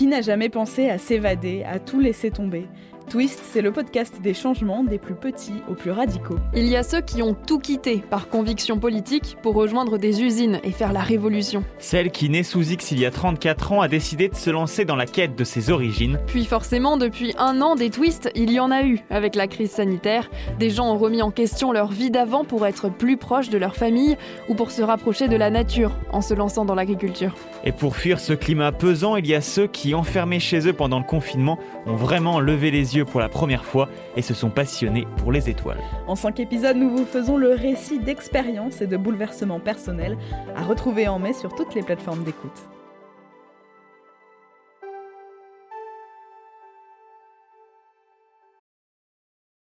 Qui n'a jamais pensé à s'évader, à tout laisser tomber? Twist, c'est le podcast des changements des plus petits aux plus radicaux. Il y a ceux qui ont tout quitté par conviction politique pour rejoindre des usines et faire la révolution. Celle qui, née sous X il y a 34 ans, a décidé de se lancer dans la quête de ses origines. Puis forcément, depuis un an, des twists, il y en a eu. Avec la crise sanitaire, des gens ont remis en question leur vie d'avant pour être plus proches de leur famille ou pour se rapprocher de la nature en se lançant dans l'agriculture. Et pour fuir ce climat pesant, il y a ceux qui, enfermés chez eux pendant le confinement, ont vraiment levé les yeux pour la première fois et se sont passionnés pour les étoiles. En cinq épisodes, nous vous faisons le récit d'expériences et de bouleversements personnels à retrouver en mai sur toutes les plateformes d'écoute.